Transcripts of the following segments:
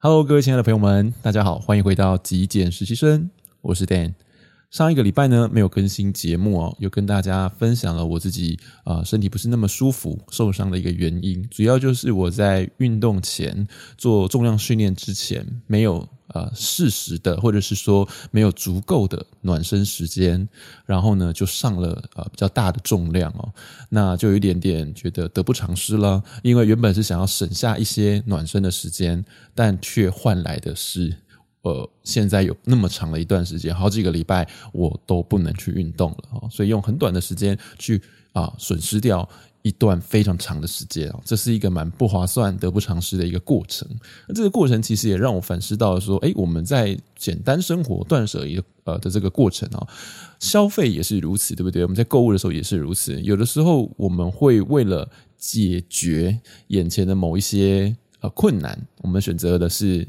Hello，各位亲爱的朋友们，大家好，欢迎回到极简实习生，我是 Dan。上一个礼拜呢，没有更新节目哦，又跟大家分享了我自己啊、身体不是那么舒服、受伤的一个原因，主要就是我在运动前做重量训练之前没有。呃，适时的，或者是说没有足够的暖身时间，然后呢，就上了呃比较大的重量哦，那就有一点点觉得得不偿失了。因为原本是想要省下一些暖身的时间，但却换来的是，呃，现在有那么长的一段时间，好几个礼拜我都不能去运动了哦，所以用很短的时间去啊、损失掉。一段非常长的时间啊，这是一个蛮不划算、得不偿失的一个过程。那这个过程其实也让我反思到说，哎，我们在简单生活、断舍离呃的这个过程啊，消费也是如此，对不对？我们在购物的时候也是如此。有的时候我们会为了解决眼前的某一些呃困难，我们选择的是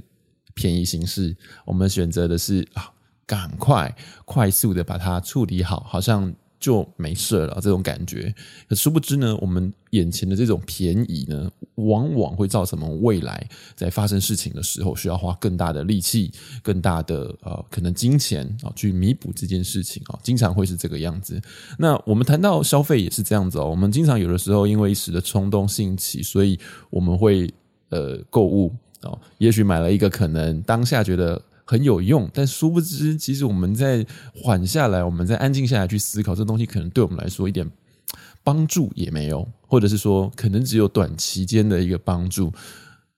便宜形式，我们选择的是啊，赶快快速的把它处理好，好像。就没事了，这种感觉。可殊不知呢，我们眼前的这种便宜呢，往往会造成我们未来在发生事情的时候，需要花更大的力气、更大的呃可能金钱啊，去弥补这件事情啊，经常会是这个样子。那我们谈到消费也是这样子哦，我们经常有的时候因为一时的冲动兴起，所以我们会呃购物啊，也许买了一个可能当下觉得。很有用，但殊不知，其实我们在缓下来，我们在安静下来去思考，这东西可能对我们来说一点帮助也没有，或者是说，可能只有短期间的一个帮助。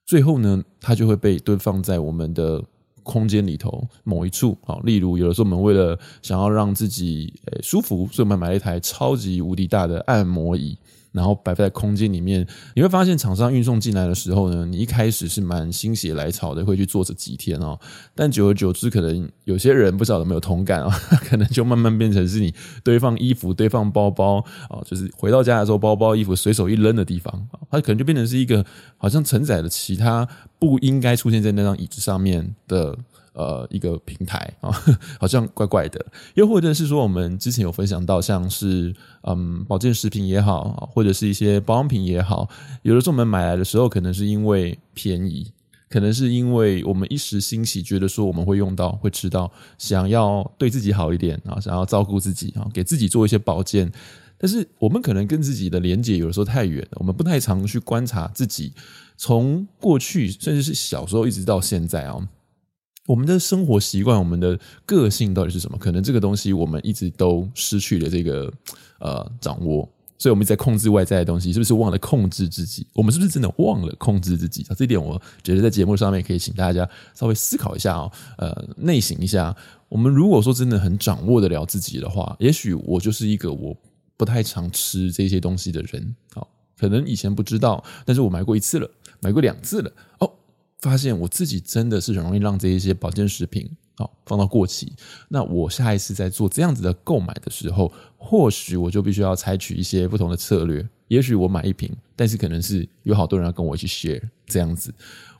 最后呢，它就会被堆放在我们的空间里头某一处。好，例如有的时候我们为了想要让自己舒服，所以我们买了一台超级无敌大的按摩椅。然后摆在空间里面，你会发现厂商运送进来的时候呢，你一开始是蛮心血来潮的，会去坐这几天哦。但久而久之，可能有些人不晓得有没有同感啊，可能就慢慢变成是你堆放衣服、堆放包包啊，就是回到家的时候，包包、衣服随手一扔的地方，它可能就变成是一个好像承载了其他不应该出现在那张椅子上面的。呃，一个平台啊，好像怪怪的。又或者是说，我们之前有分享到，像是嗯，保健食品也好，或者是一些保养品也好，有的时候我们买来的时候，可能是因为便宜，可能是因为我们一时兴起，觉得说我们会用到、会吃到，想要对自己好一点啊，想要照顾自己啊，给自己做一些保健。但是我们可能跟自己的连结有的时候太远了，我们不太常去观察自己，从过去甚至是小时候一直到现在啊。我们的生活习惯，我们的个性到底是什么？可能这个东西我们一直都失去了这个呃掌握，所以我们在控制外在的东西，是不是忘了控制自己？我们是不是真的忘了控制自己？啊，这一点我觉得在节目上面可以请大家稍微思考一下哦，呃，内省一下。我们如果说真的很掌握得了自己的话，也许我就是一个我不太常吃这些东西的人。好，可能以前不知道，但是我买过一次了，买过两次了，哦。发现我自己真的是很容易让这一些保健食品好放到过期。那我下一次在做这样子的购买的时候，或许我就必须要采取一些不同的策略。也许我买一瓶，但是可能是有好多人要跟我一起 share 这样子，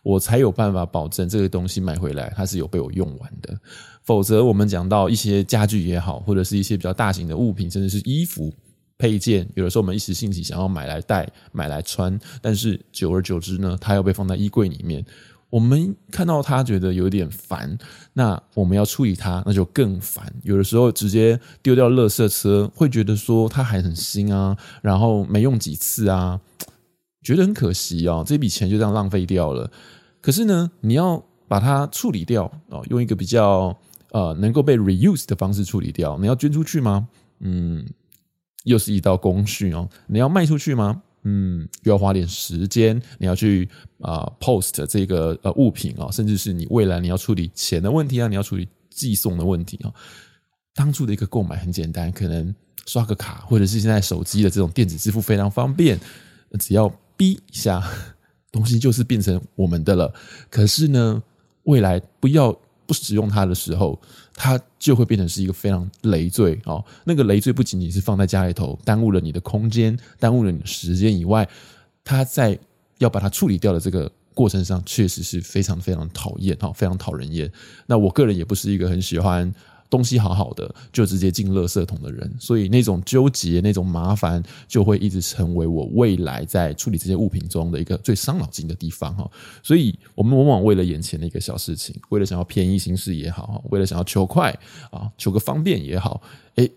我才有办法保证这个东西买回来它是有被我用完的。否则，我们讲到一些家具也好，或者是一些比较大型的物品，甚至是衣服配件，有的时候我们一时兴起想要买来戴、买来穿，但是久而久之呢，它要被放在衣柜里面。我们看到他觉得有点烦，那我们要处理它，那就更烦。有的时候直接丢掉垃圾车，会觉得说它还很新啊，然后没用几次啊，觉得很可惜哦，这笔钱就这样浪费掉了。可是呢，你要把它处理掉哦，用一个比较呃能够被 reuse 的方式处理掉。你要捐出去吗？嗯，又是一道工序哦。你要卖出去吗？嗯，又要花点时间，你要去啊、post 这个呃物品啊，甚至是你未来你要处理钱的问题啊，你要处理寄送的问题啊。当初的一个购买很简单，可能刷个卡，或者是现在手机的这种电子支付非常方便，只要哔一下，东西就是变成我们的了。可是呢，未来不要。不使用它的时候，它就会变成是一个非常累赘哦。那个累赘不仅仅是放在家里头，耽误了你的空间，耽误了你的时间以外，它在要把它处理掉的这个过程上，确实是非常非常讨厌哈，非常讨人厌。那我个人也不是一个很喜欢东西好好的就直接进垃圾桶的人，所以那种纠结、那种麻烦就会一直成为我未来在处理这些物品中的一个最伤脑筋的地方哈。所以我们往往为了眼前的一个小事情，为了想要便宜行事也好，为了想要求快啊，求个方便也好，诶。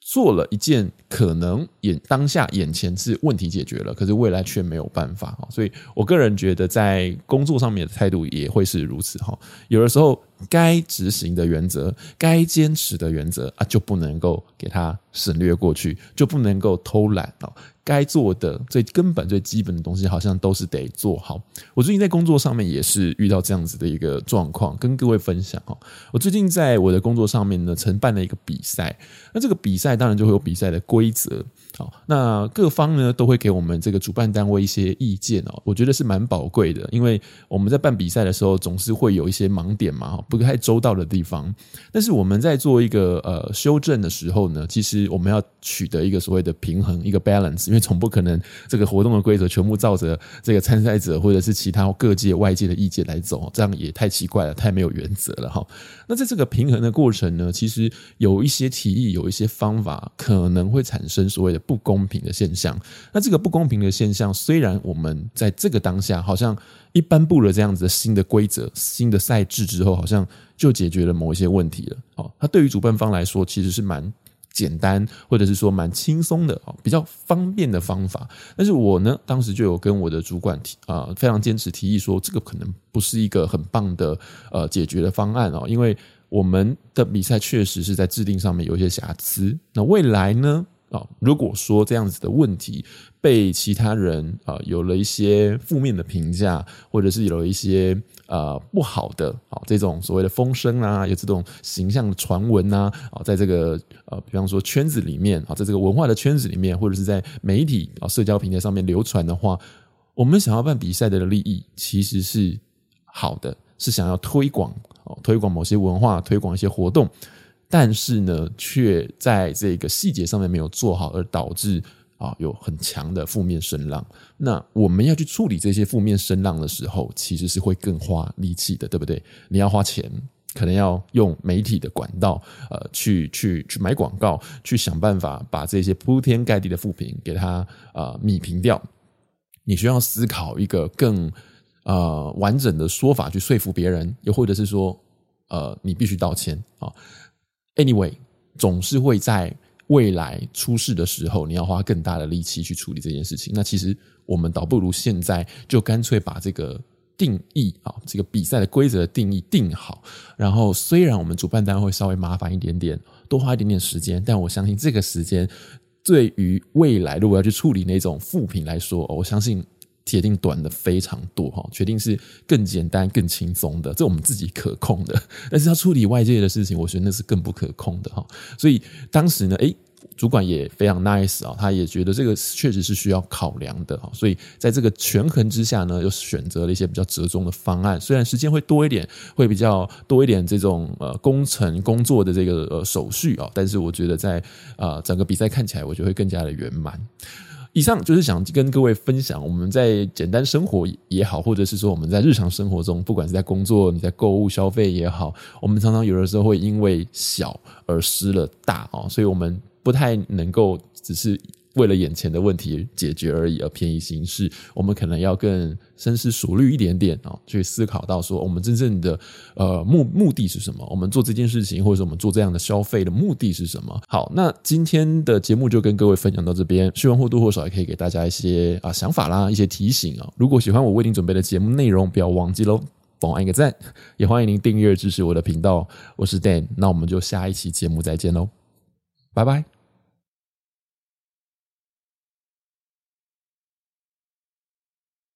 做了一件可能眼当下眼前是问题解决了，可是未来却没有办法啊，所以我个人觉得在工作上面的态度也会是如此哈。有的时候该执行的原则、该坚持的原则啊，就不能够给它省略过去，就不能够偷懒哦。该做的最根本、最基本的东西，好像都是得做好。我最近在工作上面也是遇到这样子的一个状况，跟各位分享哦。我最近在我的工作上面呢，承办了一个比赛。那这个比赛当然就会有比赛的规则。好，那各方呢都会给我们这个主办单位一些意见哦，我觉得是蛮宝贵的，因为我们在办比赛的时候总是会有一些盲点嘛，不太周到的地方。但是我们在做一个呃修正的时候呢，其实我们要取得一个所谓的平衡，一个 balance，因为总不可能这个活动的规则全部照着这个参赛者或者是其他各界外界的意见来走，这样也太奇怪了，太没有原则了哈。那在这个平衡的过程呢，其实有一些提议，有一些方法可能会产生所谓的。不公平的现象，那这个不公平的现象，虽然我们在这个当下好像一颁布了这样子的新的规则、新的赛制之后，好像就解决了某一些问题了。哦，它对于主办方来说其实是蛮简单，或者是说蛮轻松的哦，比较方便的方法。但是我呢，当时就有跟我的主管提啊，非常坚持提议说，这个可能不是一个很棒的呃解决的方案哦，因为我们的比赛确实是在制定上面有一些瑕疵。那未来呢？啊，如果说这样子的问题被其他人啊有了一些负面的评价，或者是有了一些呃不好的啊这种所谓的风声啊，有这种形象的传闻啊，啊，在这个呃比方说圈子里面啊，在这个文化的圈子里面，或者是在媒体啊社交平台上面流传的话，我们想要办比赛的利益其实是好的，是想要推广哦，推广某些文化，推广一些活动。但是呢，却在这个细节上面没有做好，而导致啊有很强的负面声浪。那我们要去处理这些负面声浪的时候，其实是会更花力气的，对不对？你要花钱，可能要用媒体的管道，呃，去去去买广告，去想办法把这些铺天盖地的负评给它啊米平掉。你需要思考一个更呃完整的说法去说服别人，又或者是说，呃，你必须道歉啊。Anyway，总是会在未来出事的时候，你要花更大的力气去处理这件事情。那其实我们倒不如现在就干脆把这个定义啊，这个比赛的规则的定义定好。然后，虽然我们主办单位会稍微麻烦一点点，多花一点点时间，但我相信这个时间对于未来如果要去处理那种负评来说，我相信。铁定短的非常多哈，决定是更简单、更轻松的，这我们自己可控的。但是要处理外界的事情，我觉得那是更不可控的哈。所以当时呢，诶，主管也非常 nice 啊，他也觉得这个确实是需要考量的哈。所以在这个权衡之下呢，又选择了一些比较折中的方案。虽然时间会多一点，会比较多一点这种呃工程工作的这个呃手续啊，但是我觉得在啊整个比赛看起来，我觉得会更加的圆满。以上就是想跟各位分享，我们在简单生活也好，或者是说我们在日常生活中，不管是在工作、你在购物消费也好，我们常常有的时候会因为小而失了大哦，所以我们不太能够只是。为了眼前的问题解决而已而便宜行事，我们可能要更深思熟虑一点点啊，去思考到说我们真正的呃目目的是什么？我们做这件事情，或者是我们做这样的消费的目的是什么？好，那今天的节目就跟各位分享到这边，希望或多或少也可以给大家一些啊想法啦，一些提醒啊。如果喜欢我为您准备的节目内容，不要忘记喽，帮我按个赞，也欢迎您订阅支持我的频道。我是 Dan，那我们就下一期节目再见喽，拜拜。